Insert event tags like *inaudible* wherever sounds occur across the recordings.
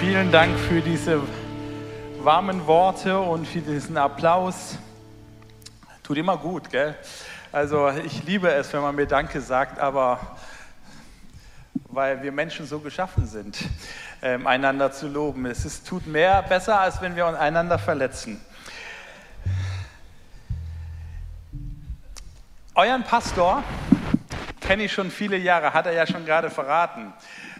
Vielen Dank für diese warmen Worte und für diesen Applaus. Tut immer gut, gell? Also ich liebe es, wenn man mir Danke sagt, aber weil wir Menschen so geschaffen sind, ähm, einander zu loben. Es ist, tut mehr besser, als wenn wir einander verletzen. Euren Pastor kenne ich schon viele Jahre, hat er ja schon gerade verraten.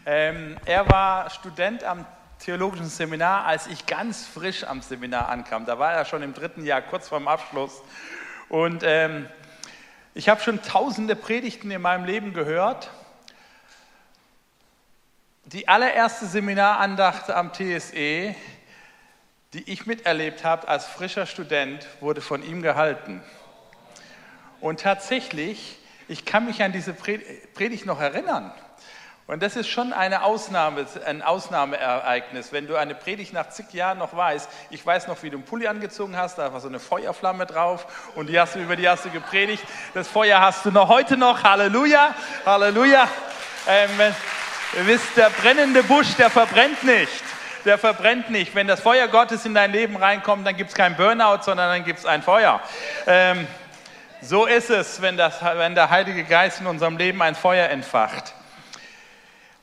Ähm, er war Student am theologischen Seminar, als ich ganz frisch am Seminar ankam. Da war er schon im dritten Jahr, kurz vorm Abschluss. Und ähm, ich habe schon tausende Predigten in meinem Leben gehört. Die allererste Seminarandacht am TSE, die ich miterlebt habe als frischer Student, wurde von ihm gehalten. Und tatsächlich, ich kann mich an diese Predigt noch erinnern. Und das ist schon eine Ausnahme, ein Ausnahmeereignis, wenn du eine Predigt nach zig Jahren noch weißt. Ich weiß noch, wie du einen Pulli angezogen hast, da war so eine Feuerflamme drauf und die hast du, über die hast du gepredigt. Das Feuer hast du noch heute noch. Halleluja, Halleluja. Ähm, ihr wisst, der brennende Busch, der verbrennt nicht. Der verbrennt nicht. Wenn das Feuer Gottes in dein Leben reinkommt, dann gibt es kein Burnout, sondern dann gibt es ein Feuer. Ähm, so ist es, wenn, das, wenn der Heilige Geist in unserem Leben ein Feuer entfacht.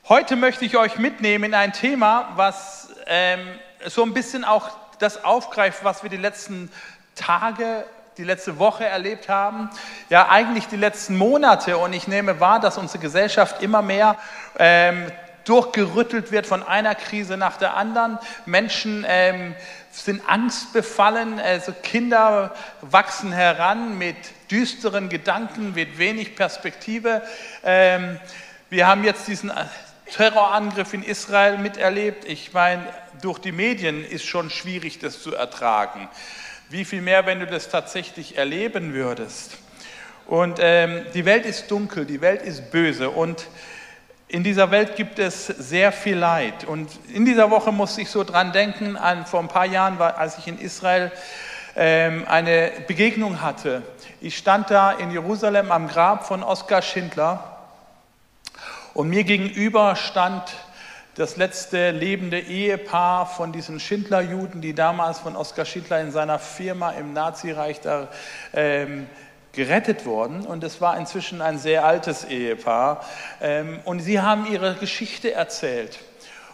Heute möchte ich euch mitnehmen in ein Thema, was ähm, so ein bisschen auch das aufgreift, was wir die letzten Tage, die letzte Woche erlebt haben, ja eigentlich die letzten Monate. Und ich nehme wahr, dass unsere Gesellschaft immer mehr ähm, durchgerüttelt wird von einer Krise nach der anderen. Menschen ähm, sind angstbefallen, also Kinder wachsen heran mit düsteren Gedanken, mit wenig Perspektive. Ähm, wir haben jetzt diesen Terrorangriff in Israel miterlebt. Ich meine, durch die Medien ist schon schwierig, das zu ertragen. Wie viel mehr, wenn du das tatsächlich erleben würdest. Und ähm, die Welt ist dunkel, die Welt ist böse und in dieser Welt gibt es sehr viel Leid. Und in dieser Woche musste ich so dran denken, an, vor ein paar Jahren, war, als ich in Israel ähm, eine Begegnung hatte. Ich stand da in Jerusalem am Grab von Oskar Schindler und mir gegenüber stand das letzte lebende Ehepaar von diesen Schindlerjuden, die damals von Oskar Schindler in seiner Firma im Nazireich da ähm, gerettet wurden. Und es war inzwischen ein sehr altes Ehepaar. Ähm, und sie haben ihre Geschichte erzählt.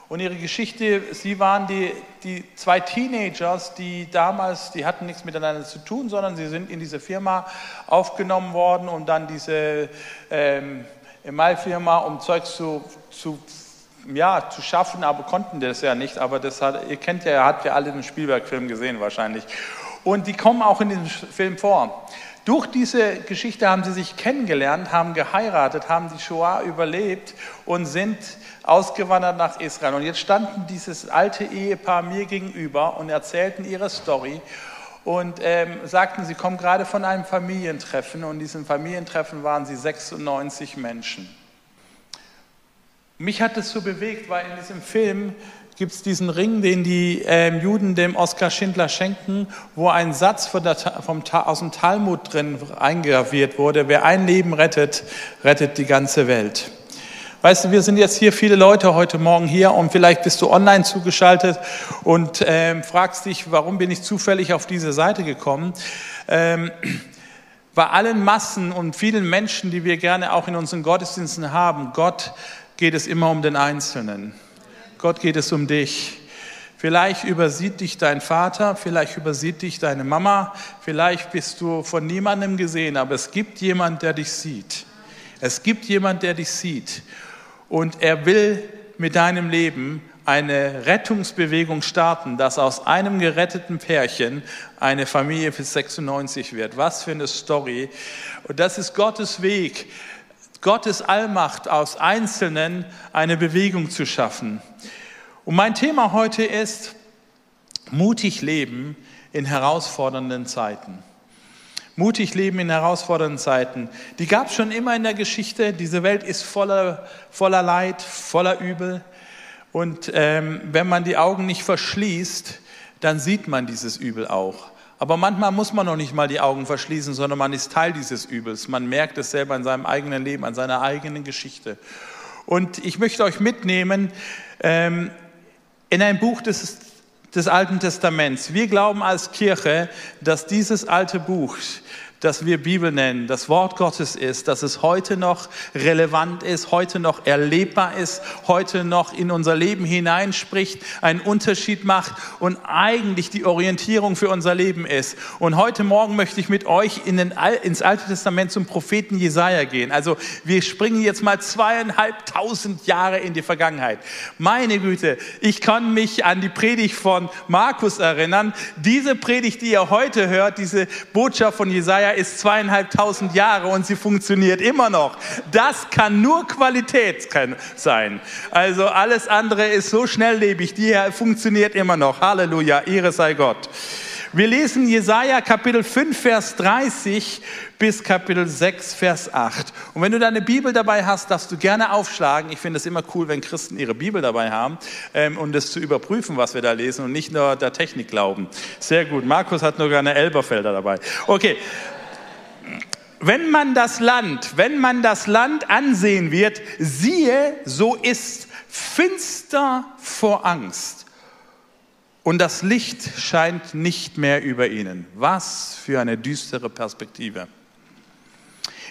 Und ihre Geschichte, sie waren die, die zwei Teenagers, die damals, die hatten nichts miteinander zu tun, sondern sie sind in diese Firma aufgenommen worden und dann diese ähm, Emailfirma, um Zeug zu, zu, ja, zu schaffen, aber konnten das ja nicht. Aber das hat, ihr kennt ja, habt ja alle den Spielberg-Film gesehen wahrscheinlich. Und die kommen auch in diesem Film vor. Durch diese Geschichte haben sie sich kennengelernt, haben geheiratet, haben die Shoah überlebt und sind ausgewandert nach Israel. Und jetzt standen dieses alte Ehepaar mir gegenüber und erzählten ihre Story und ähm, sagten, sie kommen gerade von einem Familientreffen und in diesem Familientreffen waren sie 96 Menschen. Mich hat es so bewegt, weil in diesem Film gibt es diesen Ring, den die ähm, Juden dem Oskar Schindler schenken, wo ein Satz der, vom, aus dem Talmud drin eingraviert wurde, wer ein Leben rettet, rettet die ganze Welt. Weißt du, wir sind jetzt hier viele Leute heute Morgen hier und vielleicht bist du online zugeschaltet und ähm, fragst dich, warum bin ich zufällig auf diese Seite gekommen? Ähm, bei allen Massen und vielen Menschen, die wir gerne auch in unseren Gottesdiensten haben, Gott geht es immer um den Einzelnen. Gott geht es um dich. Vielleicht übersieht dich dein Vater, vielleicht übersieht dich deine Mama, vielleicht bist du von niemandem gesehen, aber es gibt jemand, der dich sieht. Es gibt jemand, der dich sieht und er will mit deinem Leben eine Rettungsbewegung starten, dass aus einem geretteten Pärchen eine Familie bis 96 wird. Was für eine Story. Und das ist Gottes Weg, Gottes Allmacht aus Einzelnen eine Bewegung zu schaffen. Und mein Thema heute ist mutig leben in herausfordernden Zeiten. Mutig leben in herausfordernden Zeiten. Die gab es schon immer in der Geschichte. Diese Welt ist voller, voller Leid, voller Übel. Und ähm, wenn man die Augen nicht verschließt, dann sieht man dieses Übel auch. Aber manchmal muss man noch nicht mal die Augen verschließen, sondern man ist Teil dieses Übels. Man merkt es selber in seinem eigenen Leben, an seiner eigenen Geschichte. Und ich möchte euch mitnehmen ähm, in ein Buch des, des Alten Testaments. Wir glauben als Kirche, dass dieses alte Buch das wir Bibel nennen, das Wort Gottes ist, dass es heute noch relevant ist, heute noch erlebbar ist, heute noch in unser Leben hineinspricht, einen Unterschied macht und eigentlich die Orientierung für unser Leben ist. Und heute Morgen möchte ich mit euch in den, ins Alte Testament zum Propheten Jesaja gehen. Also wir springen jetzt mal zweieinhalbtausend Jahre in die Vergangenheit. Meine Güte, ich kann mich an die Predigt von Markus erinnern. Diese Predigt, die ihr heute hört, diese Botschaft von Jesaja, ist zweieinhalbtausend Jahre und sie funktioniert immer noch. Das kann nur Qualität sein. Also alles andere ist so schnelllebig, die funktioniert immer noch. Halleluja, Ehre sei Gott. Wir lesen Jesaja Kapitel 5, Vers 30 bis Kapitel 6, Vers 8. Und wenn du deine Bibel dabei hast, darfst du gerne aufschlagen. Ich finde es immer cool, wenn Christen ihre Bibel dabei haben, ähm, um das zu überprüfen, was wir da lesen und nicht nur der Technik glauben. Sehr gut. Markus hat nur gerne Elberfelder dabei. Okay wenn man das Land, wenn man das Land ansehen wird, siehe, so ist finster vor Angst. Und das Licht scheint nicht mehr über ihnen. Was für eine düstere Perspektive.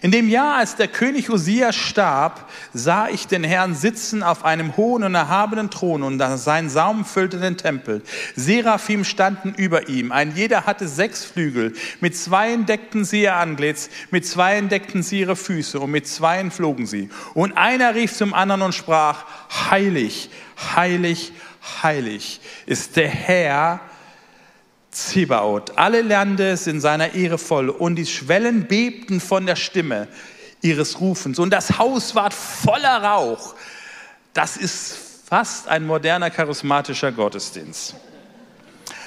In dem Jahr, als der König Usia starb, sah ich den Herrn sitzen auf einem hohen und erhabenen Thron und sein Saum füllte den Tempel. Seraphim standen über ihm. Ein jeder hatte sechs Flügel. Mit zweien deckten sie ihr Antlitz, mit zweien deckten sie ihre Füße und mit zweien flogen sie. Und einer rief zum anderen und sprach, heilig, heilig, heilig ist der Herr, Zebaoth. Alle Lande sind seiner Ehre voll und die Schwellen bebten von der Stimme ihres Rufens und das Haus ward voller Rauch. Das ist fast ein moderner charismatischer Gottesdienst.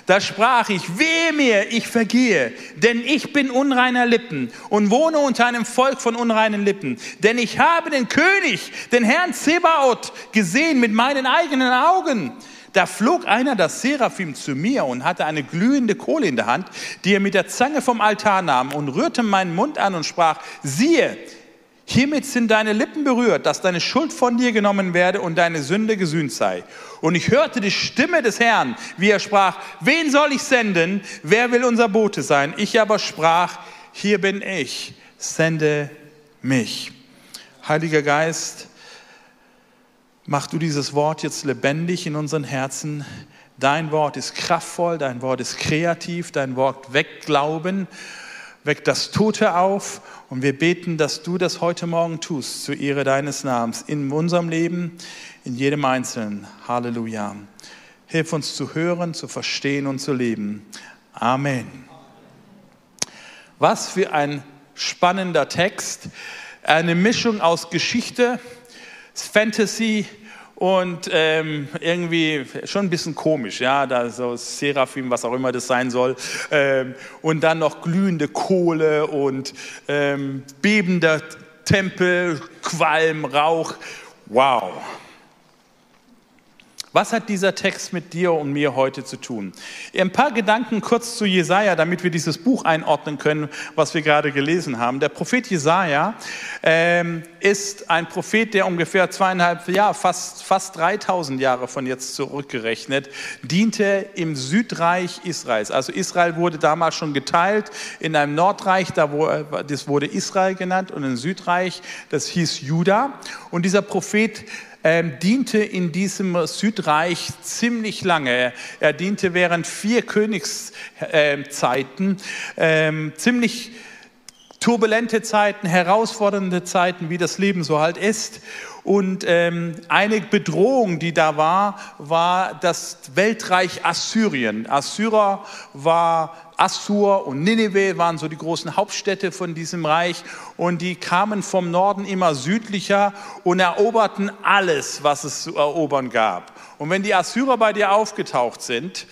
Da sprach ich, wehe mir, ich vergehe, denn ich bin unreiner Lippen und wohne unter einem Volk von unreinen Lippen. Denn ich habe den König, den Herrn Zebaoth, gesehen mit meinen eigenen Augen. Da flog einer, das Seraphim, zu mir und hatte eine glühende Kohle in der Hand, die er mit der Zange vom Altar nahm und rührte meinen Mund an und sprach, siehe, hiermit sind deine Lippen berührt, dass deine Schuld von dir genommen werde und deine Sünde gesühnt sei. Und ich hörte die Stimme des Herrn, wie er sprach, wen soll ich senden? Wer will unser Bote sein? Ich aber sprach, hier bin ich, sende mich. Heiliger Geist, Mach du dieses Wort jetzt lebendig in unseren Herzen. Dein Wort ist kraftvoll, dein Wort ist kreativ, dein Wort weckt Glauben, weckt das Tote auf. Und wir beten, dass du das heute Morgen tust, zur Ehre deines Namens, in unserem Leben, in jedem Einzelnen. Halleluja. Hilf uns zu hören, zu verstehen und zu leben. Amen. Was für ein spannender Text. Eine Mischung aus Geschichte, Fantasy und ähm, irgendwie schon ein bisschen komisch, ja, da so Seraphim, was auch immer das sein soll, ähm, und dann noch glühende Kohle und ähm, bebender Tempel, Qualm, Rauch, wow. Was hat dieser Text mit dir und mir heute zu tun? Ein paar Gedanken kurz zu Jesaja, damit wir dieses Buch einordnen können, was wir gerade gelesen haben. Der Prophet Jesaja ähm, ist ein Prophet, der ungefähr zweieinhalb, ja, fast, fast 3000 Jahre von jetzt zurückgerechnet, diente im Südreich Israels. Also Israel wurde damals schon geteilt in einem Nordreich, da wo, das wurde Israel genannt, und ein Südreich, das hieß Juda. Und dieser Prophet ähm, diente in diesem Südreich ziemlich lange. Er diente während vier Königszeiten, ähm, ziemlich turbulente Zeiten, herausfordernde Zeiten, wie das Leben so halt ist. Und ähm, eine Bedrohung, die da war, war das Weltreich Assyrien. Assyrer war Assur und Nineveh waren so die großen Hauptstädte von diesem Reich und die kamen vom Norden immer südlicher und eroberten alles, was es zu erobern gab. Und wenn die Assyrer bei dir aufgetaucht sind,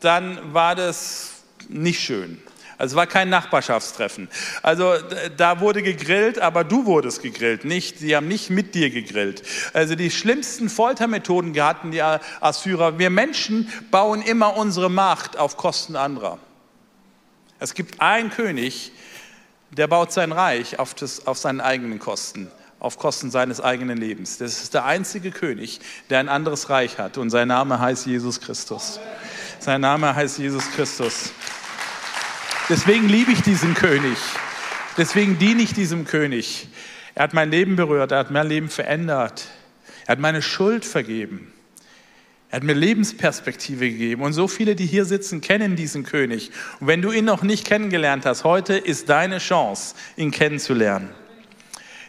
dann war das nicht schön. Also es war kein Nachbarschaftstreffen. Also da wurde gegrillt, aber du wurdest gegrillt, nicht. Sie haben nicht mit dir gegrillt. Also die schlimmsten Foltermethoden hatten die Assyrer. Wir Menschen bauen immer unsere Macht auf Kosten anderer. Es gibt einen König, der baut sein Reich auf, das, auf seinen eigenen Kosten. auf Kosten seines eigenen Lebens. Das ist der einzige König, der ein anderes Reich hat und sein Name heißt Jesus Christus. Sein Name heißt Jesus Christus. Deswegen liebe ich diesen König. Deswegen diene ich diesem König. Er hat mein Leben berührt, er hat mein Leben verändert. Er hat meine Schuld vergeben. Er hat mir Lebensperspektive gegeben. Und so viele, die hier sitzen, kennen diesen König. Und wenn du ihn noch nicht kennengelernt hast, heute ist deine Chance, ihn kennenzulernen.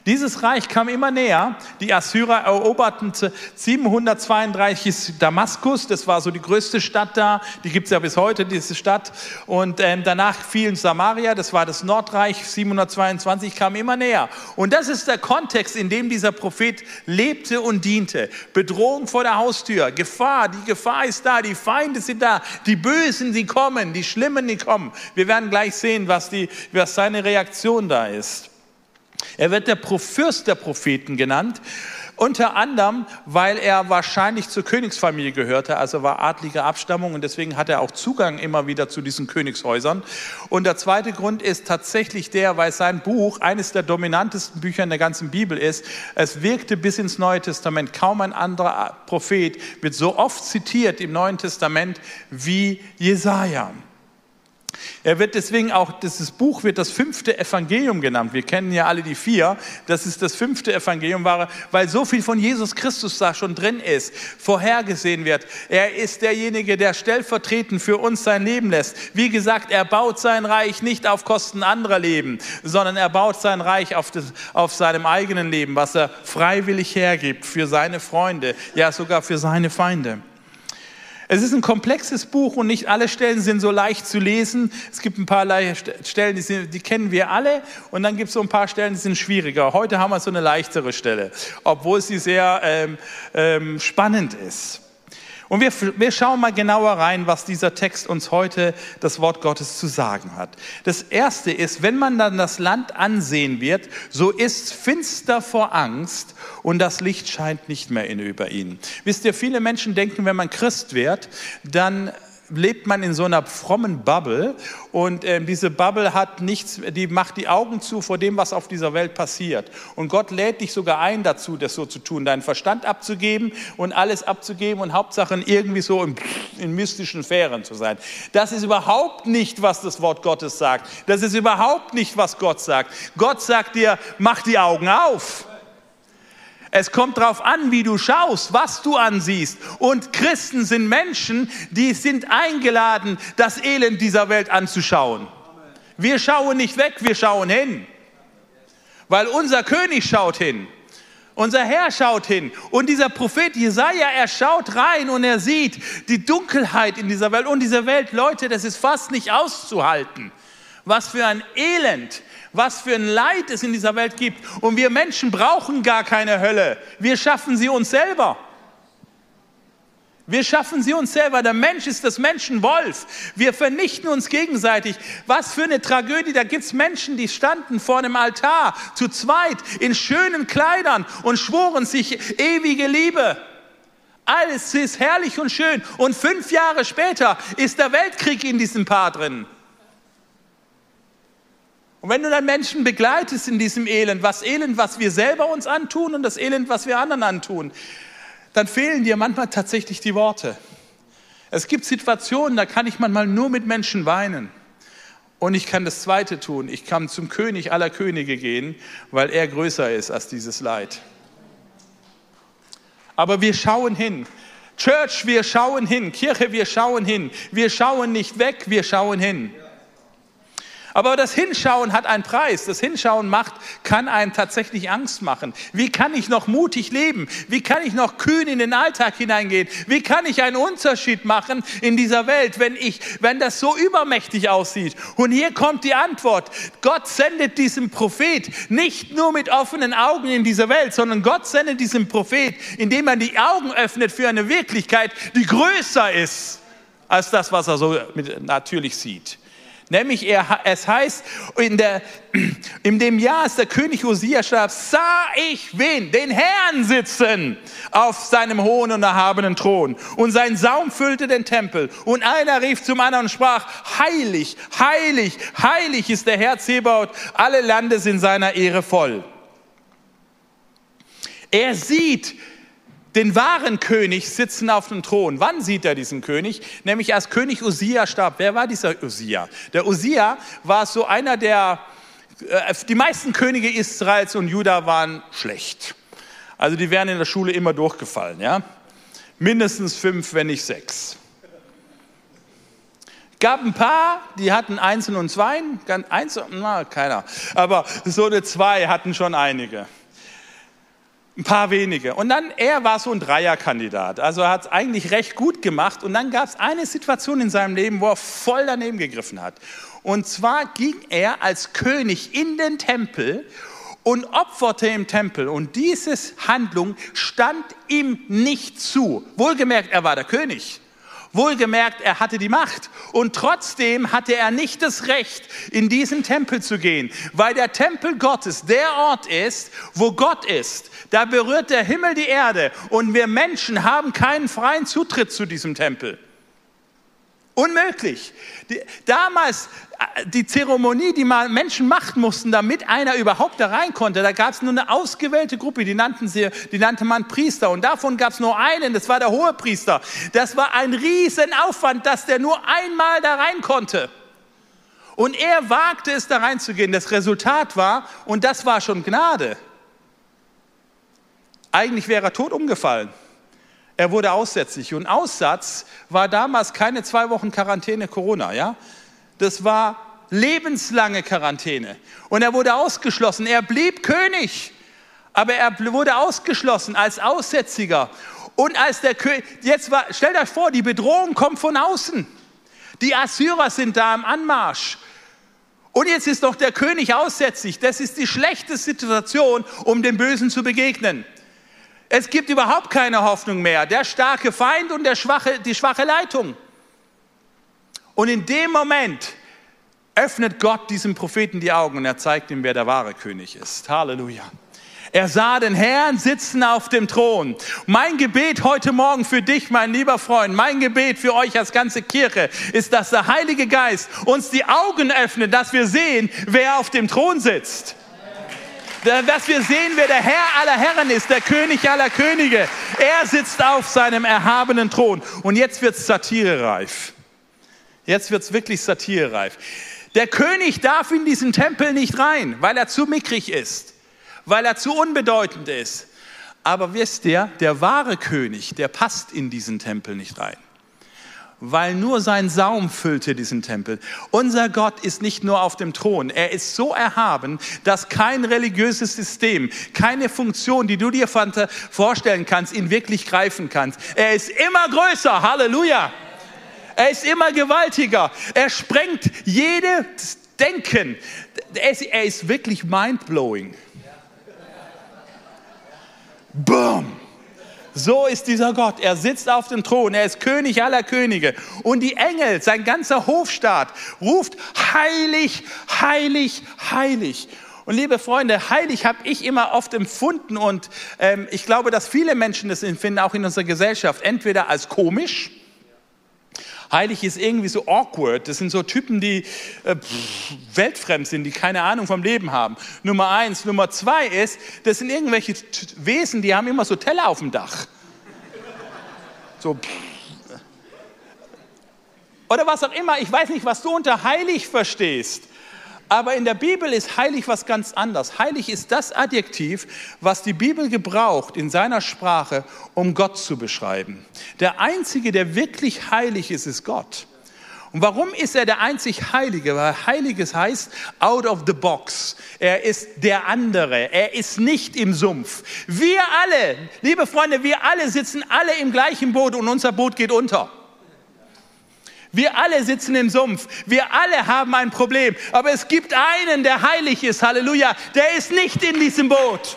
Dieses Reich kam immer näher. Die Assyrer eroberten 732 Damaskus, das war so die größte Stadt da, die gibt es ja bis heute, diese Stadt. Und ähm, danach fielen Samaria, das war das Nordreich, 722 kam immer näher. Und das ist der Kontext, in dem dieser Prophet lebte und diente. Bedrohung vor der Haustür, Gefahr, die Gefahr ist da, die Feinde sind da, die Bösen, die kommen, die Schlimmen, die kommen. Wir werden gleich sehen, was, die, was seine Reaktion da ist. Er wird der Fürst der Propheten genannt, unter anderem, weil er wahrscheinlich zur Königsfamilie gehörte, also war adlige Abstammung und deswegen hat er auch Zugang immer wieder zu diesen Königshäusern. Und der zweite Grund ist tatsächlich der, weil sein Buch eines der dominantesten Bücher in der ganzen Bibel ist. Es wirkte bis ins Neue Testament. Kaum ein anderer Prophet wird so oft zitiert im Neuen Testament wie Jesaja. Er wird deswegen auch, dieses Buch wird das fünfte Evangelium genannt. Wir kennen ja alle die vier. Das ist das fünfte Evangelium, weil so viel von Jesus Christus da schon drin ist, vorhergesehen wird. Er ist derjenige, der stellvertretend für uns sein Leben lässt. Wie gesagt, er baut sein Reich nicht auf Kosten anderer Leben, sondern er baut sein Reich auf, das, auf seinem eigenen Leben, was er freiwillig hergibt für seine Freunde, ja sogar für seine Feinde. Es ist ein komplexes Buch und nicht alle Stellen sind so leicht zu lesen. Es gibt ein paar Stellen, die, sind, die kennen wir alle und dann gibt es so ein paar Stellen, die sind schwieriger. Heute haben wir so eine leichtere Stelle, obwohl sie sehr ähm, ähm, spannend ist. Und wir, wir schauen mal genauer rein, was dieser Text uns heute das Wort Gottes zu sagen hat. Das erste ist, wenn man dann das Land ansehen wird, so ist finster vor Angst und das Licht scheint nicht mehr in über ihn. Wisst ihr, viele Menschen denken, wenn man Christ wird, dann lebt man in so einer frommen Bubble und äh, diese Bubble hat nichts, die macht die Augen zu vor dem, was auf dieser Welt passiert. Und Gott lädt dich sogar ein dazu, das so zu tun, deinen Verstand abzugeben und alles abzugeben und Hauptsache irgendwie so in, in mystischen Sphären zu sein. Das ist überhaupt nicht, was das Wort Gottes sagt. Das ist überhaupt nicht, was Gott sagt. Gott sagt dir, mach die Augen auf. Es kommt darauf an, wie du schaust, was du ansiehst. Und Christen sind Menschen, die sind eingeladen, das Elend dieser Welt anzuschauen. Wir schauen nicht weg, wir schauen hin. Weil unser König schaut hin. Unser Herr schaut hin. Und dieser Prophet Jesaja, er schaut rein und er sieht die Dunkelheit in dieser Welt. Und diese Welt, Leute, das ist fast nicht auszuhalten. Was für ein Elend was für ein Leid es in dieser Welt gibt. Und wir Menschen brauchen gar keine Hölle. Wir schaffen sie uns selber. Wir schaffen sie uns selber. Der Mensch ist das Menschenwolf. Wir vernichten uns gegenseitig. Was für eine Tragödie. Da gibt es Menschen, die standen vor einem Altar zu zweit in schönen Kleidern und schworen sich ewige Liebe. Alles ist herrlich und schön. Und fünf Jahre später ist der Weltkrieg in diesem Paar drin. Und wenn du dann Menschen begleitest in diesem Elend, was Elend, was wir selber uns antun und das Elend, was wir anderen antun, dann fehlen dir manchmal tatsächlich die Worte. Es gibt Situationen, da kann ich manchmal nur mit Menschen weinen. Und ich kann das Zweite tun. Ich kann zum König aller Könige gehen, weil er größer ist als dieses Leid. Aber wir schauen hin. Church, wir schauen hin. Kirche, wir schauen hin. Wir schauen nicht weg, wir schauen hin. Aber das Hinschauen hat einen Preis. Das Hinschauen macht, kann einem tatsächlich Angst machen. Wie kann ich noch mutig leben? Wie kann ich noch kühn in den Alltag hineingehen? Wie kann ich einen Unterschied machen in dieser Welt, wenn ich, wenn das so übermächtig aussieht? Und hier kommt die Antwort. Gott sendet diesem Prophet nicht nur mit offenen Augen in dieser Welt, sondern Gott sendet diesem Prophet, indem er die Augen öffnet für eine Wirklichkeit, die größer ist als das, was er so natürlich sieht. Nämlich er, es heißt, in, der, *clears throat* in dem Jahr, als der König Hosea starb, sah ich wen? Den Herrn sitzen auf seinem hohen und erhabenen Thron. Und sein Saum füllte den Tempel. Und einer rief zum anderen und sprach, heilig, heilig, heilig ist der Herr Zebaut. Alle Lande sind seiner Ehre voll. Er sieht den wahren König sitzen auf dem Thron. Wann sieht er diesen König? Nämlich als König Usia starb. Wer war dieser Usia? Der Usia war so einer der, äh, die meisten Könige Israels und Juda waren schlecht. Also die wären in der Schule immer durchgefallen, ja. Mindestens fünf, wenn nicht sechs. Gab ein paar, die hatten Einsen und Zweien, eins, na, keiner. Aber so eine Zwei hatten schon einige. Ein paar wenige. Und dann, er war so ein Dreierkandidat. Also er hat es eigentlich recht gut gemacht. Und dann gab es eine Situation in seinem Leben, wo er voll daneben gegriffen hat. Und zwar ging er als König in den Tempel und opferte im Tempel. Und diese Handlung stand ihm nicht zu. Wohlgemerkt, er war der König. Wohlgemerkt, er hatte die Macht. Und trotzdem hatte er nicht das Recht, in diesen Tempel zu gehen, weil der Tempel Gottes der Ort ist, wo Gott ist. Da berührt der Himmel die Erde und wir Menschen haben keinen freien Zutritt zu diesem Tempel. Unmöglich. Damals, die Zeremonie, die mal Menschen machen mussten, damit einer überhaupt da rein konnte, da gab es nur eine ausgewählte Gruppe, die, nannten sie, die nannte man Priester. Und davon gab es nur einen, das war der Hohepriester. Das war ein Riesenaufwand, dass der nur einmal da rein konnte. Und er wagte es, da reinzugehen. Das Resultat war, und das war schon Gnade, eigentlich wäre er tot umgefallen. Er wurde aussätzlich. Und Aussatz war damals keine zwei Wochen Quarantäne Corona, ja? Das war lebenslange Quarantäne. Und er wurde ausgeschlossen. Er blieb König. Aber er wurde ausgeschlossen als Aussätziger. Und als der König, jetzt war, stellt euch vor, die Bedrohung kommt von außen. Die Assyrer sind da im Anmarsch. Und jetzt ist doch der König aussätzlich. Das ist die schlechte Situation, um dem Bösen zu begegnen. Es gibt überhaupt keine Hoffnung mehr. Der starke Feind und der schwache, die schwache Leitung. Und in dem Moment öffnet Gott diesem Propheten die Augen und er zeigt ihm, wer der wahre König ist. Halleluja. Er sah den Herrn sitzen auf dem Thron. Mein Gebet heute Morgen für dich, mein lieber Freund, mein Gebet für euch als ganze Kirche ist, dass der Heilige Geist uns die Augen öffnet, dass wir sehen, wer auf dem Thron sitzt dass wir sehen, wer der Herr aller Herren ist, der König aller Könige. Er sitzt auf seinem erhabenen Thron. Und jetzt wird es satirereif. Jetzt wird es wirklich satirereif. Der König darf in diesen Tempel nicht rein, weil er zu mickrig ist, weil er zu unbedeutend ist. Aber wisst ihr, der wahre König, der passt in diesen Tempel nicht rein weil nur sein Saum füllte diesen Tempel. Unser Gott ist nicht nur auf dem Thron, er ist so erhaben, dass kein religiöses System, keine Funktion, die du dir vorstellen kannst, ihn wirklich greifen kannst. Er ist immer größer, Halleluja. Er ist immer gewaltiger. Er sprengt jedes Denken. Er ist wirklich mindblowing. Boom. So ist dieser Gott. Er sitzt auf dem Thron. Er ist König aller Könige. Und die Engel, sein ganzer Hofstaat, ruft heilig, heilig, heilig. Und liebe Freunde, heilig habe ich immer oft empfunden und ähm, ich glaube, dass viele Menschen das empfinden, auch in unserer Gesellschaft, entweder als komisch, Heilig ist irgendwie so awkward. Das sind so Typen, die äh, weltfremd sind, die keine Ahnung vom Leben haben. Nummer eins. Nummer zwei ist, das sind irgendwelche Wesen, die haben immer so Teller auf dem Dach. So. Oder was auch immer. Ich weiß nicht, was du unter heilig verstehst. Aber in der Bibel ist heilig was ganz anderes. Heilig ist das Adjektiv, was die Bibel gebraucht in seiner Sprache, um Gott zu beschreiben. Der Einzige, der wirklich heilig ist, ist Gott. Und warum ist er der einzig Heilige? Weil Heiliges heißt out of the box. Er ist der andere. Er ist nicht im Sumpf. Wir alle, liebe Freunde, wir alle sitzen alle im gleichen Boot und unser Boot geht unter. Wir alle sitzen im Sumpf. Wir alle haben ein Problem. Aber es gibt einen, der heilig ist. Halleluja. Der ist nicht in diesem Boot.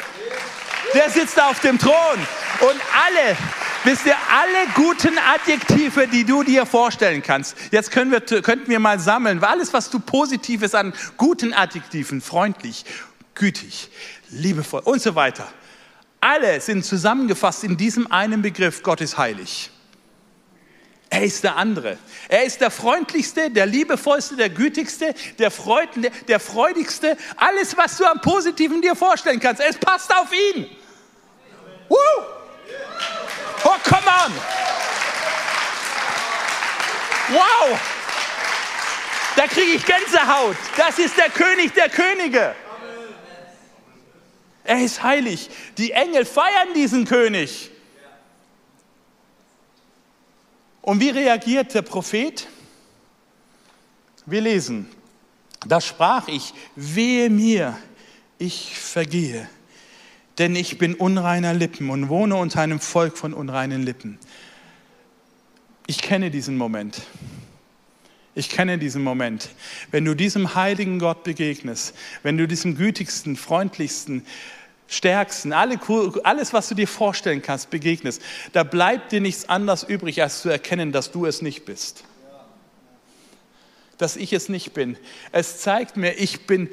Der sitzt auf dem Thron. Und alle, wisst ihr, alle guten Adjektive, die du dir vorstellen kannst. Jetzt können wir, könnten wir mal sammeln. Alles, was du Positives an guten Adjektiven, freundlich, gütig, liebevoll und so weiter. Alle sind zusammengefasst in diesem einen Begriff, Gott ist heilig. Er ist der andere. Er ist der freundlichste, der liebevollste, der gütigste, der, Freud, der freudigste. Alles, was du am Positiven dir vorstellen kannst, es passt auf ihn. Woo! Oh, come on! Wow! Da kriege ich Gänsehaut. Das ist der König der Könige. Er ist heilig. Die Engel feiern diesen König. Und wie reagiert der Prophet? Wir lesen, da sprach ich, wehe mir, ich vergehe, denn ich bin unreiner Lippen und wohne unter einem Volk von unreinen Lippen. Ich kenne diesen Moment. Ich kenne diesen Moment. Wenn du diesem heiligen Gott begegnest, wenn du diesem gütigsten, freundlichsten, stärksten, alles, was du dir vorstellen kannst, begegnest, da bleibt dir nichts anderes übrig, als zu erkennen, dass du es nicht bist. Dass ich es nicht bin. Es zeigt mir, ich bin,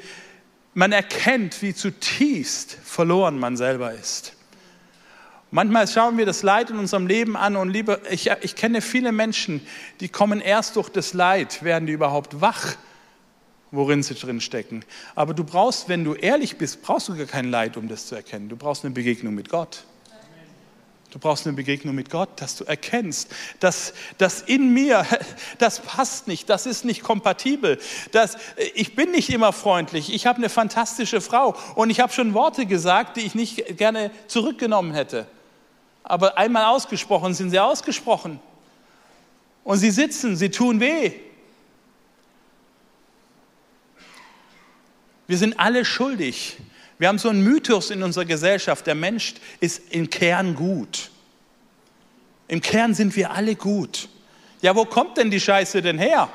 man erkennt, wie zutiefst verloren man selber ist. Manchmal schauen wir das Leid in unserem Leben an und liebe, ich, ich kenne viele Menschen, die kommen erst durch das Leid, werden die überhaupt wach, worin sie drin stecken. Aber du brauchst, wenn du ehrlich bist, brauchst du gar kein Leid, um das zu erkennen. Du brauchst eine Begegnung mit Gott. Du brauchst eine Begegnung mit Gott, dass du erkennst, dass das in mir, *laughs* das passt nicht, das ist nicht kompatibel. Das, ich bin nicht immer freundlich. Ich habe eine fantastische Frau und ich habe schon Worte gesagt, die ich nicht gerne zurückgenommen hätte aber einmal ausgesprochen sind sie ausgesprochen. Und sie sitzen, sie tun weh. Wir sind alle schuldig. Wir haben so einen Mythos in unserer Gesellschaft, der Mensch ist im Kern gut. Im Kern sind wir alle gut. Ja, wo kommt denn die Scheiße denn her?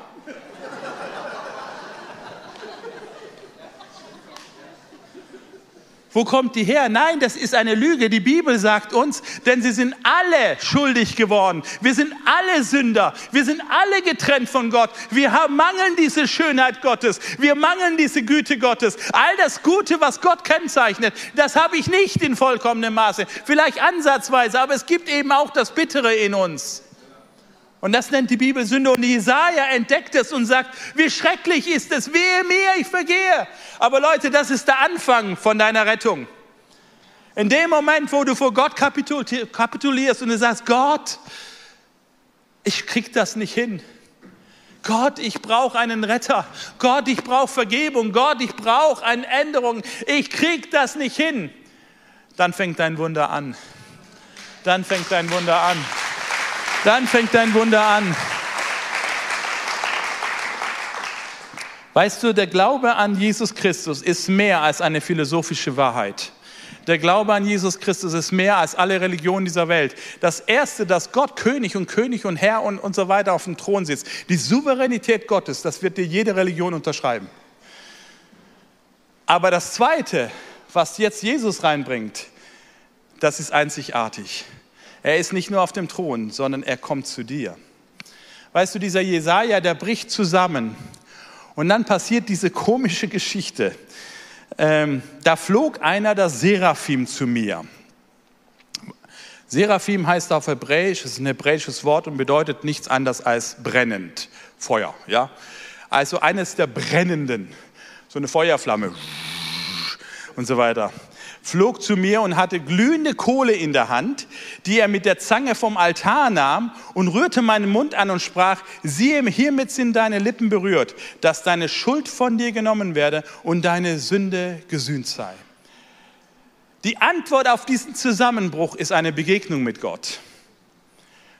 Wo kommt die her? Nein, das ist eine Lüge. Die Bibel sagt uns, denn sie sind alle schuldig geworden. Wir sind alle Sünder. Wir sind alle getrennt von Gott. Wir haben, mangeln diese Schönheit Gottes. Wir mangeln diese Güte Gottes. All das Gute, was Gott kennzeichnet, das habe ich nicht in vollkommenem Maße. Vielleicht ansatzweise, aber es gibt eben auch das Bittere in uns. Und das nennt die Bibel Sünde. Und Jesaja entdeckt es und sagt, wie schrecklich ist es, wehe mir, ich vergehe. Aber Leute, das ist der Anfang von deiner Rettung. In dem Moment, wo du vor Gott kapitulierst und du sagst, Gott, ich krieg das nicht hin. Gott, ich brauche einen Retter. Gott, ich brauche Vergebung. Gott, ich brauche eine Änderung. Ich krieg das nicht hin. Dann fängt dein Wunder an. Dann fängt dein Wunder an dann fängt dein Wunder an. Weißt du, der Glaube an Jesus Christus ist mehr als eine philosophische Wahrheit. Der Glaube an Jesus Christus ist mehr als alle Religionen dieser Welt. Das Erste, dass Gott König und König und Herr und, und so weiter auf dem Thron sitzt, die Souveränität Gottes, das wird dir jede Religion unterschreiben. Aber das Zweite, was jetzt Jesus reinbringt, das ist einzigartig. Er ist nicht nur auf dem Thron, sondern er kommt zu dir. Weißt du, dieser Jesaja, der bricht zusammen. Und dann passiert diese komische Geschichte. Ähm, da flog einer der Seraphim zu mir. Seraphim heißt auf Hebräisch, ist ein hebräisches Wort und bedeutet nichts anderes als brennend, Feuer. Ja? Also eines der brennenden, so eine Feuerflamme und so weiter flog zu mir und hatte glühende Kohle in der Hand, die er mit der Zange vom Altar nahm und rührte meinen Mund an und sprach, siehe, hiermit sind deine Lippen berührt, dass deine Schuld von dir genommen werde und deine Sünde gesühnt sei. Die Antwort auf diesen Zusammenbruch ist eine Begegnung mit Gott.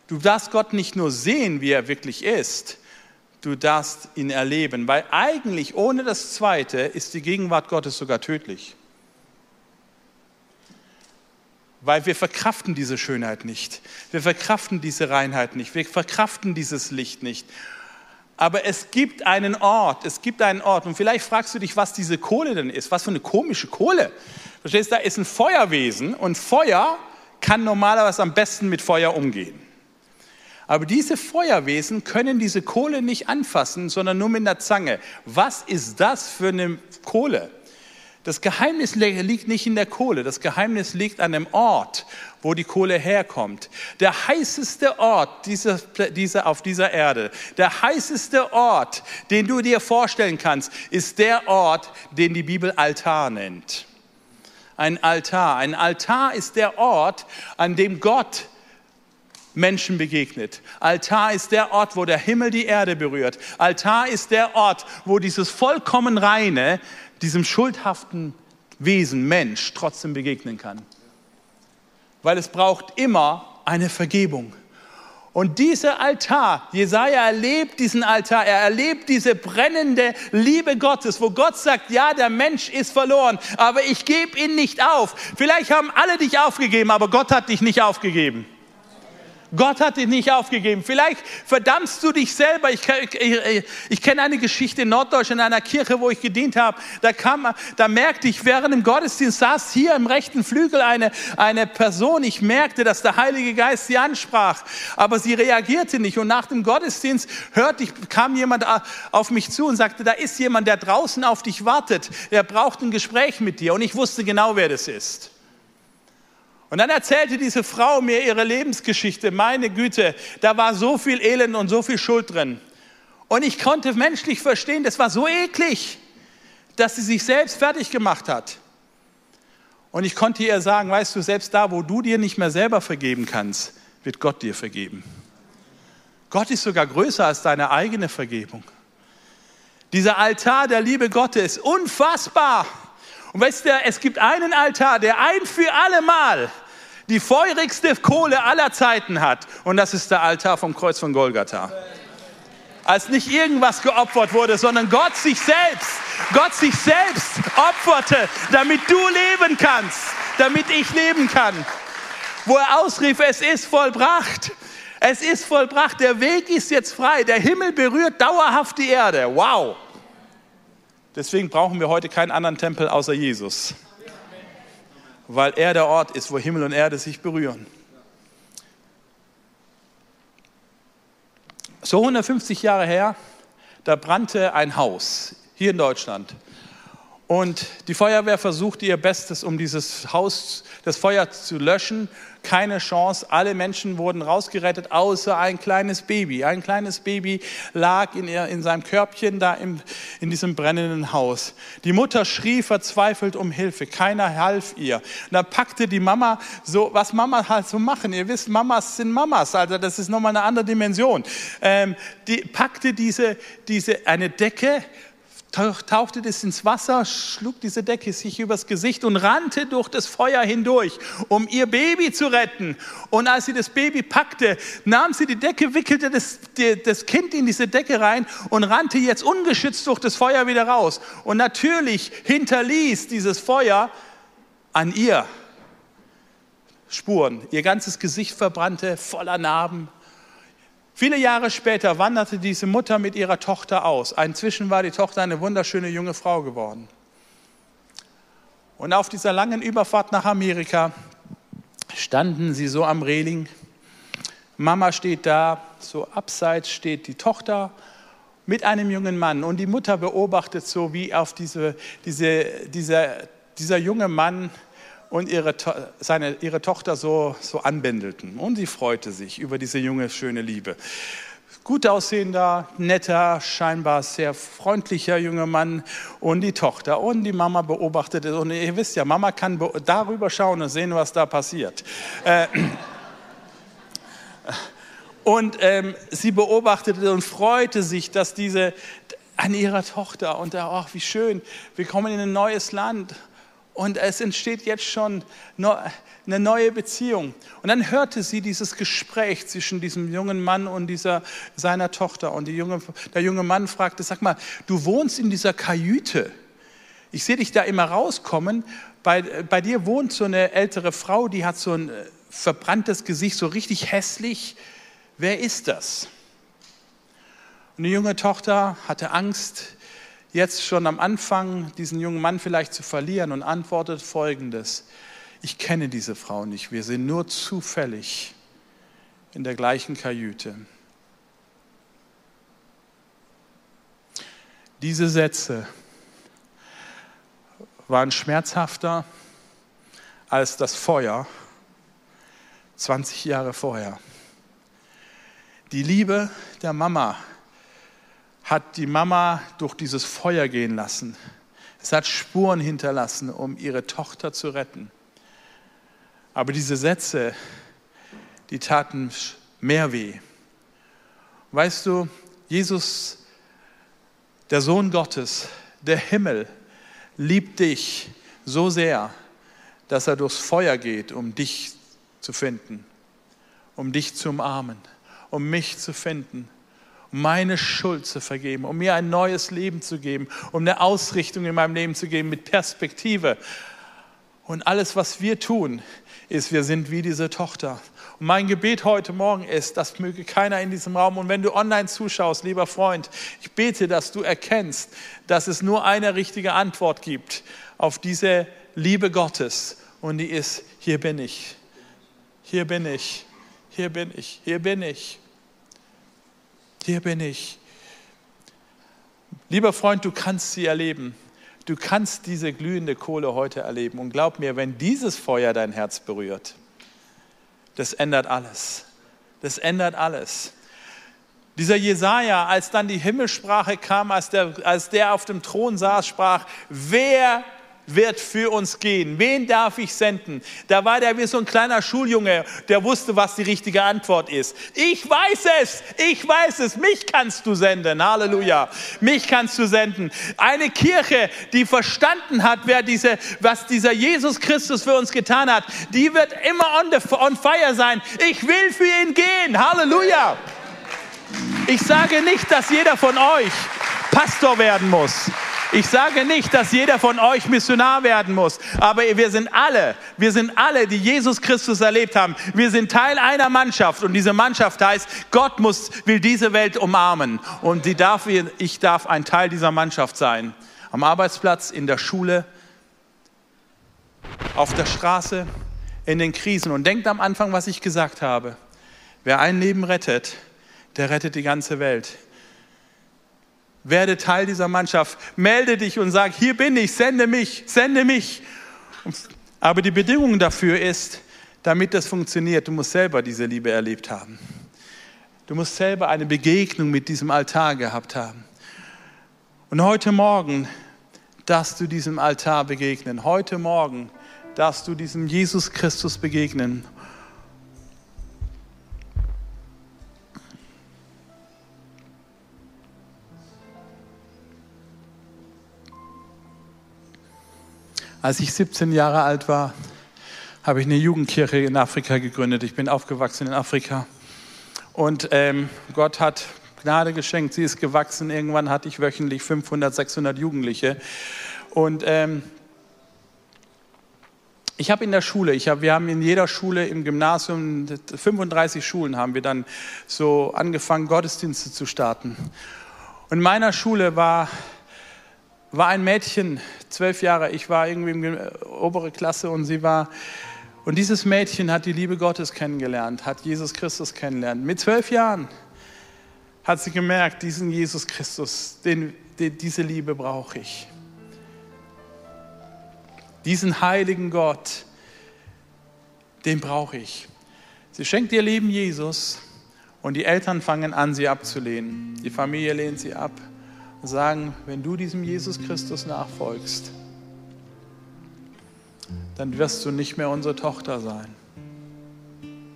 Du darfst Gott nicht nur sehen, wie er wirklich ist, du darfst ihn erleben, weil eigentlich ohne das Zweite ist die Gegenwart Gottes sogar tödlich weil wir verkraften diese Schönheit nicht. Wir verkraften diese Reinheit nicht. Wir verkraften dieses Licht nicht. Aber es gibt einen Ort, es gibt einen Ort. Und vielleicht fragst du dich, was diese Kohle denn ist. Was für eine komische Kohle. Verstehst du, da ist ein Feuerwesen und Feuer kann normalerweise am besten mit Feuer umgehen. Aber diese Feuerwesen können diese Kohle nicht anfassen, sondern nur mit einer Zange. Was ist das für eine Kohle? Das Geheimnis liegt nicht in der Kohle, das Geheimnis liegt an dem Ort, wo die Kohle herkommt. Der heißeste Ort dieser, dieser, auf dieser Erde, der heißeste Ort, den du dir vorstellen kannst, ist der Ort, den die Bibel Altar nennt. ein Altar. Ein Altar ist der Ort, an dem Gott Menschen begegnet. Altar ist der Ort, wo der Himmel die Erde berührt. Altar ist der Ort, wo dieses vollkommen reine, diesem schuldhaften Wesen, Mensch, trotzdem begegnen kann. Weil es braucht immer eine Vergebung. Und dieser Altar, Jesaja erlebt diesen Altar, er erlebt diese brennende Liebe Gottes, wo Gott sagt, ja, der Mensch ist verloren, aber ich gebe ihn nicht auf. Vielleicht haben alle dich aufgegeben, aber Gott hat dich nicht aufgegeben. Gott hat dich nicht aufgegeben. Vielleicht verdammst du dich selber. Ich, ich, ich kenne eine Geschichte in Norddeutschland, in einer Kirche, wo ich gedient habe. Da, kam, da merkte ich, während im Gottesdienst saß hier im rechten Flügel eine, eine Person. Ich merkte, dass der Heilige Geist sie ansprach, aber sie reagierte nicht. Und nach dem Gottesdienst hörte ich, kam jemand auf mich zu und sagte, da ist jemand, der draußen auf dich wartet. Der braucht ein Gespräch mit dir. Und ich wusste genau, wer das ist. Und dann erzählte diese Frau mir ihre Lebensgeschichte. Meine Güte, da war so viel Elend und so viel Schuld drin. Und ich konnte menschlich verstehen, das war so eklig, dass sie sich selbst fertig gemacht hat. Und ich konnte ihr sagen, weißt du, selbst da, wo du dir nicht mehr selber vergeben kannst, wird Gott dir vergeben. Gott ist sogar größer als deine eigene Vergebung. Dieser Altar der Liebe Gottes unfassbar. Und weißt du, es gibt einen Altar, der ein für alle Mal die feurigste Kohle aller Zeiten hat. Und das ist der Altar vom Kreuz von Golgatha. Als nicht irgendwas geopfert wurde, sondern Gott sich selbst, Gott sich selbst opferte, damit du leben kannst, damit ich leben kann. Wo er ausrief, es ist vollbracht. Es ist vollbracht. Der Weg ist jetzt frei. Der Himmel berührt dauerhaft die Erde. Wow. Deswegen brauchen wir heute keinen anderen Tempel außer Jesus, weil er der Ort ist, wo Himmel und Erde sich berühren. So 150 Jahre her, da brannte ein Haus hier in Deutschland. Und die Feuerwehr versuchte ihr Bestes, um dieses Haus, das Feuer zu löschen. Keine Chance. Alle Menschen wurden rausgerettet, außer ein kleines Baby. Ein kleines Baby lag in, ihr, in seinem Körbchen da im, in diesem brennenden Haus. Die Mutter schrie verzweifelt um Hilfe. Keiner half ihr. Und dann packte die Mama so, was Mama halt so machen. Ihr wisst, Mamas sind Mamas. Also das ist nochmal eine andere Dimension. Ähm, die packte diese, diese, eine Decke tauchte das ins Wasser, schlug diese Decke sich übers Gesicht und rannte durch das Feuer hindurch, um ihr Baby zu retten. Und als sie das Baby packte, nahm sie die Decke, wickelte das, das Kind in diese Decke rein und rannte jetzt ungeschützt durch das Feuer wieder raus. Und natürlich hinterließ dieses Feuer an ihr Spuren. Ihr ganzes Gesicht verbrannte, voller Narben. Viele Jahre später wanderte diese Mutter mit ihrer Tochter aus. Inzwischen war die Tochter eine wunderschöne junge Frau geworden. Und auf dieser langen Überfahrt nach Amerika standen sie so am Reling. Mama steht da, so abseits steht die Tochter mit einem jungen Mann. Und die Mutter beobachtet so, wie auf diese, diese, dieser, dieser junge Mann und ihre, seine, ihre Tochter so, so anbändelten. Und sie freute sich über diese junge, schöne Liebe. Gut aussehender, netter, scheinbar sehr freundlicher junger Mann und die Tochter und die Mama beobachtete. Und ihr wisst ja, Mama kann darüber schauen und sehen, was da passiert. Äh, und ähm, sie beobachtete und freute sich, dass diese an ihrer Tochter und da, ach, wie schön, wir kommen in ein neues Land und es entsteht jetzt schon eine neue Beziehung. Und dann hörte sie dieses Gespräch zwischen diesem jungen Mann und dieser, seiner Tochter. Und junge, der junge Mann fragte, sag mal, du wohnst in dieser Kajüte. Ich sehe dich da immer rauskommen. Bei, bei dir wohnt so eine ältere Frau, die hat so ein äh, verbranntes Gesicht, so richtig hässlich. Wer ist das? Und die junge Tochter hatte Angst, jetzt schon am Anfang diesen jungen Mann vielleicht zu verlieren und antwortet folgendes. Ich kenne diese Frau nicht, wir sind nur zufällig in der gleichen Kajüte. Diese Sätze waren schmerzhafter als das Feuer 20 Jahre vorher. Die Liebe der Mama hat die Mama durch dieses Feuer gehen lassen, Es hat Spuren hinterlassen, um ihre Tochter zu retten. Aber diese Sätze, die taten mehr weh. Weißt du, Jesus, der Sohn Gottes, der Himmel, liebt dich so sehr, dass er durchs Feuer geht, um dich zu finden, um dich zu umarmen, um mich zu finden, meine Schuld zu vergeben, um mir ein neues Leben zu geben, um eine Ausrichtung in meinem Leben zu geben mit Perspektive. Und alles, was wir tun, ist, wir sind wie diese Tochter. Und mein Gebet heute Morgen ist, das möge keiner in diesem Raum. Und wenn du online zuschaust, lieber Freund, ich bete, dass du erkennst, dass es nur eine richtige Antwort gibt auf diese Liebe Gottes. Und die ist, hier bin ich. Hier bin ich. Hier bin ich. Hier bin ich. Hier bin ich. Lieber Freund, du kannst sie erleben. Du kannst diese glühende Kohle heute erleben. Und glaub mir, wenn dieses Feuer dein Herz berührt, das ändert alles. Das ändert alles. Dieser Jesaja, als dann die Himmelssprache kam, als der, als der auf dem Thron saß, sprach: Wer wird für uns gehen? Wen darf ich senden? Da war der wie so ein kleiner Schuljunge, der wusste, was die richtige Antwort ist. Ich weiß es, ich weiß es, mich kannst du senden. Halleluja. Mich kannst du senden. Eine Kirche, die verstanden hat, wer diese, was dieser Jesus Christus für uns getan hat, die wird immer on, the, on fire sein. Ich will für ihn gehen. Halleluja. Ich sage nicht, dass jeder von euch Pastor werden muss. Ich sage nicht, dass jeder von euch Missionar werden muss, aber wir sind alle, wir sind alle, die Jesus Christus erlebt haben. Wir sind Teil einer Mannschaft und diese Mannschaft heißt, Gott muss, will diese Welt umarmen und die darf, ich darf ein Teil dieser Mannschaft sein. Am Arbeitsplatz, in der Schule, auf der Straße, in den Krisen. Und denkt am Anfang, was ich gesagt habe. Wer ein Leben rettet, der rettet die ganze Welt werde Teil dieser Mannschaft, melde dich und sag, hier bin ich, sende mich, sende mich. Aber die Bedingung dafür ist, damit das funktioniert, du musst selber diese Liebe erlebt haben. Du musst selber eine Begegnung mit diesem Altar gehabt haben. Und heute Morgen darfst du diesem Altar begegnen. Heute Morgen darfst du diesem Jesus Christus begegnen. Als ich 17 Jahre alt war, habe ich eine Jugendkirche in Afrika gegründet. Ich bin aufgewachsen in Afrika. Und ähm, Gott hat Gnade geschenkt. Sie ist gewachsen. Irgendwann hatte ich wöchentlich 500, 600 Jugendliche. Und ähm, ich habe in der Schule, ich hab, wir haben in jeder Schule im Gymnasium, 35 Schulen haben wir dann so angefangen, Gottesdienste zu starten. Und in meiner Schule war war ein Mädchen, zwölf Jahre, ich war irgendwie in obere Klasse und sie war, und dieses Mädchen hat die Liebe Gottes kennengelernt, hat Jesus Christus kennengelernt. Mit zwölf Jahren hat sie gemerkt, diesen Jesus Christus, den, den, diese Liebe brauche ich. Diesen heiligen Gott, den brauche ich. Sie schenkt ihr Leben Jesus und die Eltern fangen an, sie abzulehnen. Die Familie lehnt sie ab sagen, wenn du diesem Jesus Christus nachfolgst, dann wirst du nicht mehr unsere Tochter sein.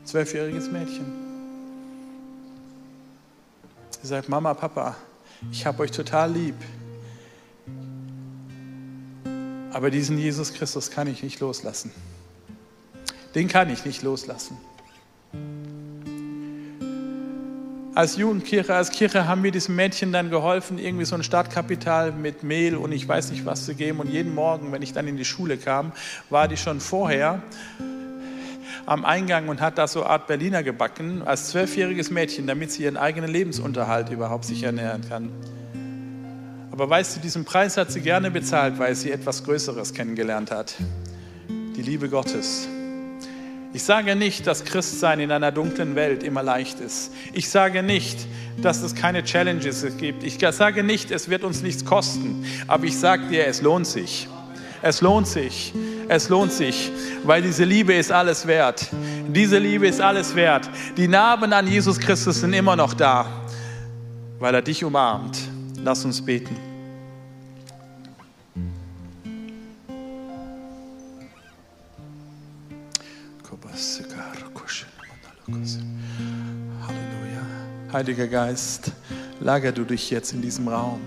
Zwölfjähriges Mädchen. Sie sagt, Mama, Papa, ich habe euch total lieb. Aber diesen Jesus Christus kann ich nicht loslassen. Den kann ich nicht loslassen. Als Jugendkirche, als Kirche haben wir diesem Mädchen dann geholfen, irgendwie so ein Startkapital mit Mehl und ich weiß nicht was zu geben. Und jeden Morgen, wenn ich dann in die Schule kam, war die schon vorher am Eingang und hat da so Art Berliner gebacken, als zwölfjähriges Mädchen, damit sie ihren eigenen Lebensunterhalt überhaupt sich ernähren kann. Aber weißt du, diesen Preis hat sie gerne bezahlt, weil sie etwas Größeres kennengelernt hat. Die Liebe Gottes. Ich sage nicht, dass Christsein in einer dunklen Welt immer leicht ist. Ich sage nicht, dass es keine Challenges gibt. Ich sage nicht, es wird uns nichts kosten. Aber ich sage dir, es lohnt sich. Es lohnt sich. Es lohnt sich, weil diese Liebe ist alles wert. Diese Liebe ist alles wert. Die Narben an Jesus Christus sind immer noch da, weil er dich umarmt. Lass uns beten. Heiliger Geist, lager du dich jetzt in diesem Raum.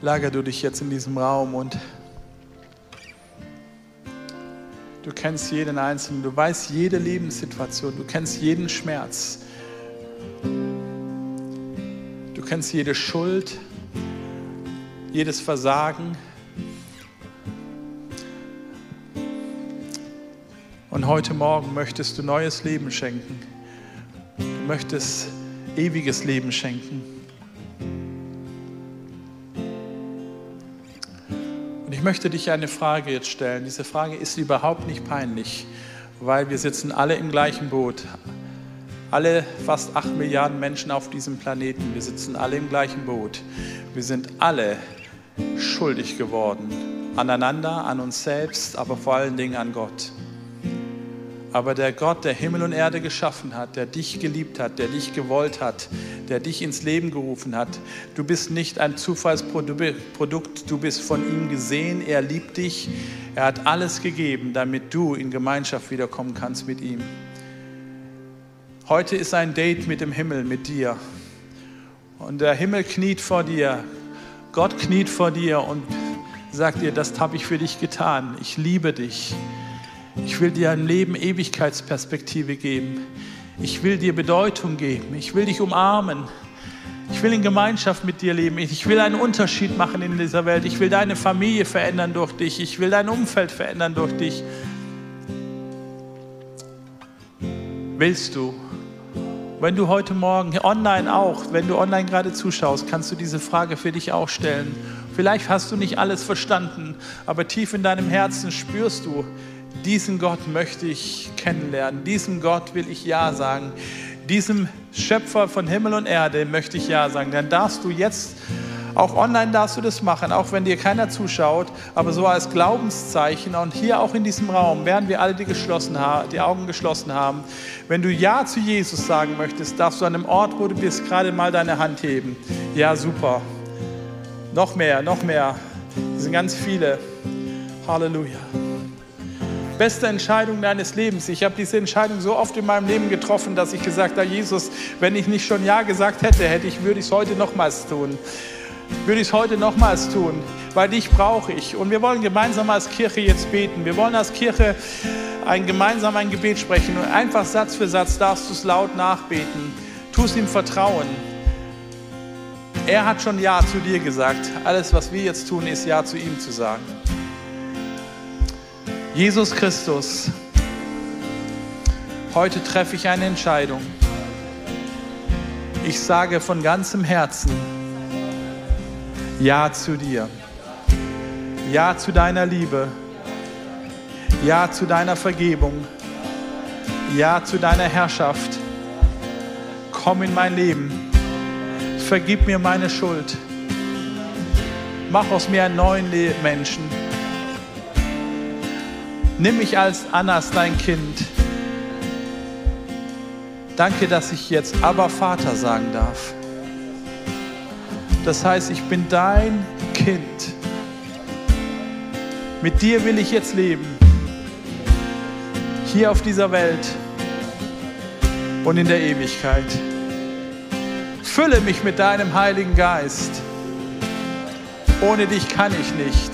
Lager du dich jetzt in diesem Raum und du kennst jeden Einzelnen, du weißt jede Lebenssituation, du kennst jeden Schmerz. Du kennst jede Schuld, jedes Versagen. Und heute Morgen möchtest du neues Leben schenken. Du möchtest ewiges Leben schenken. Und ich möchte dich eine Frage jetzt stellen. Diese Frage ist überhaupt nicht peinlich, weil wir sitzen alle im gleichen Boot. Alle fast acht Milliarden Menschen auf diesem Planeten, wir sitzen alle im gleichen Boot. Wir sind alle schuldig geworden. Aneinander, an uns selbst, aber vor allen Dingen an Gott. Aber der Gott, der Himmel und Erde geschaffen hat, der dich geliebt hat, der dich gewollt hat, der dich ins Leben gerufen hat, du bist nicht ein Zufallsprodukt, du bist von ihm gesehen, er liebt dich, er hat alles gegeben, damit du in Gemeinschaft wiederkommen kannst mit ihm. Heute ist ein Date mit dem Himmel, mit dir. Und der Himmel kniet vor dir, Gott kniet vor dir und sagt dir, das habe ich für dich getan, ich liebe dich. Ich will dir ein Leben Ewigkeitsperspektive geben. Ich will dir Bedeutung geben. Ich will dich umarmen. Ich will in Gemeinschaft mit dir leben. Ich will einen Unterschied machen in dieser Welt. Ich will deine Familie verändern durch dich. Ich will dein Umfeld verändern durch dich. Willst du? Wenn du heute Morgen online auch, wenn du online gerade zuschaust, kannst du diese Frage für dich auch stellen. Vielleicht hast du nicht alles verstanden, aber tief in deinem Herzen spürst du, diesen Gott möchte ich kennenlernen. Diesem Gott will ich Ja sagen. Diesem Schöpfer von Himmel und Erde möchte ich Ja sagen. Dann darfst du jetzt, auch online darfst du das machen, auch wenn dir keiner zuschaut, aber so als Glaubenszeichen und hier auch in diesem Raum, während wir alle die, geschlossen die Augen geschlossen haben, wenn du Ja zu Jesus sagen möchtest, darfst du an dem Ort, wo du bist, gerade mal deine Hand heben. Ja, super. Noch mehr, noch mehr. Es sind ganz viele. Halleluja beste Entscheidung deines Lebens. Ich habe diese Entscheidung so oft in meinem Leben getroffen, dass ich gesagt habe, Jesus, wenn ich nicht schon Ja gesagt hätte, hätte ich, würde ich es heute nochmals tun. Würde ich es heute nochmals tun, weil dich brauche ich. Und wir wollen gemeinsam als Kirche jetzt beten. Wir wollen als Kirche ein gemeinsam ein Gebet sprechen und einfach Satz für Satz darfst du es laut nachbeten. Tu es ihm vertrauen. Er hat schon Ja zu dir gesagt. Alles, was wir jetzt tun, ist Ja zu ihm zu sagen. Jesus Christus, heute treffe ich eine Entscheidung. Ich sage von ganzem Herzen Ja zu dir. Ja zu deiner Liebe. Ja zu deiner Vergebung. Ja zu deiner Herrschaft. Komm in mein Leben. Vergib mir meine Schuld. Mach aus mir einen neuen Menschen Nimm mich als Annas, dein Kind. Danke, dass ich jetzt aber Vater sagen darf. Das heißt, ich bin dein Kind. Mit dir will ich jetzt leben. Hier auf dieser Welt und in der Ewigkeit. Fülle mich mit deinem Heiligen Geist. Ohne dich kann ich nicht.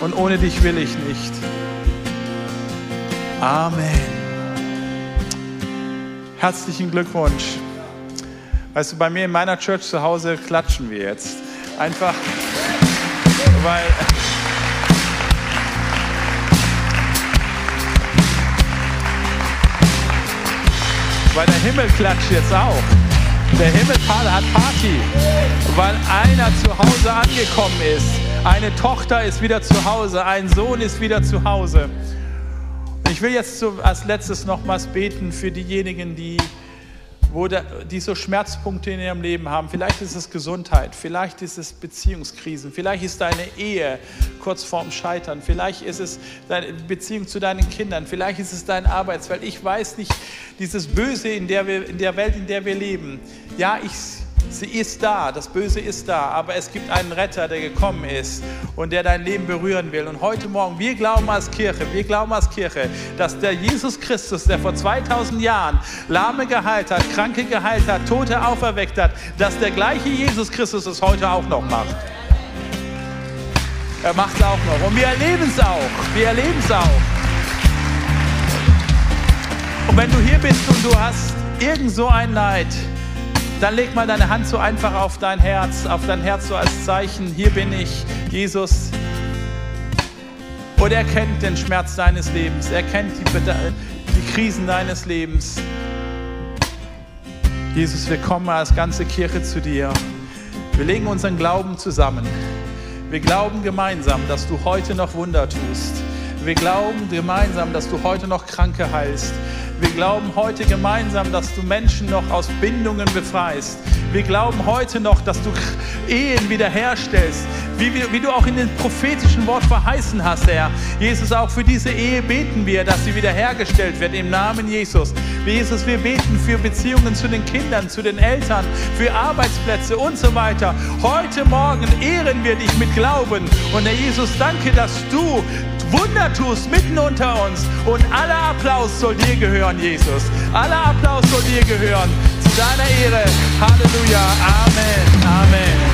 Und ohne dich will ich nicht. Amen. Herzlichen Glückwunsch. Weißt du, bei mir in meiner Church zu Hause klatschen wir jetzt. Einfach, weil. Weil der Himmel klatscht jetzt auch. Der Himmel hat Party, weil einer zu Hause angekommen ist. Eine Tochter ist wieder zu Hause, ein Sohn ist wieder zu Hause. Ich will jetzt als letztes nochmals beten für diejenigen, die, wo da, die so Schmerzpunkte in ihrem Leben haben. Vielleicht ist es Gesundheit, vielleicht ist es Beziehungskrisen, vielleicht ist deine Ehe kurz vorm Scheitern, vielleicht ist es deine Beziehung zu deinen Kindern, vielleicht ist es dein Arbeitsfeld. Ich weiß nicht, dieses Böse in der, wir, in der Welt, in der wir leben. Ja, ich Sie ist da, das Böse ist da, aber es gibt einen Retter, der gekommen ist und der dein Leben berühren will. Und heute Morgen, wir glauben als Kirche, wir glauben als Kirche, dass der Jesus Christus, der vor 2000 Jahren Lahme geheilt hat, Kranke geheilt hat, Tote auferweckt hat, dass der gleiche Jesus Christus es heute auch noch macht. Er macht es auch noch. Und wir erleben es auch. Wir erleben es auch. Und wenn du hier bist und du hast irgend so ein Leid, dann leg mal deine Hand so einfach auf dein Herz, auf dein Herz so als Zeichen, hier bin ich, Jesus. Und er kennt den Schmerz deines Lebens, er kennt die, die Krisen deines Lebens. Jesus, wir kommen als ganze Kirche zu dir. Wir legen unseren Glauben zusammen. Wir glauben gemeinsam, dass du heute noch Wunder tust. Wir glauben gemeinsam, dass du heute noch Kranke heilst. Wir glauben heute gemeinsam, dass du Menschen noch aus Bindungen befreist. Wir glauben heute noch, dass du Ehen wiederherstellst, wie, wie, wie, du auch in dem prophetischen Wort verheißen hast, Herr. Jesus, auch für diese Ehe beten wir, dass sie wiederhergestellt wird im Namen Jesus. Jesus, wir beten für Beziehungen zu den Kindern, zu den Eltern, für Arbeitsplätze und so weiter. Heute Morgen ehren wir dich mit Glauben. Und Herr Jesus, danke, dass du Wunder tust mitten unter uns. Und aller Applaus soll dir gehören, Jesus. Aller Applaus soll dir gehören. Zu deiner Ehre. Halleluja. Amen.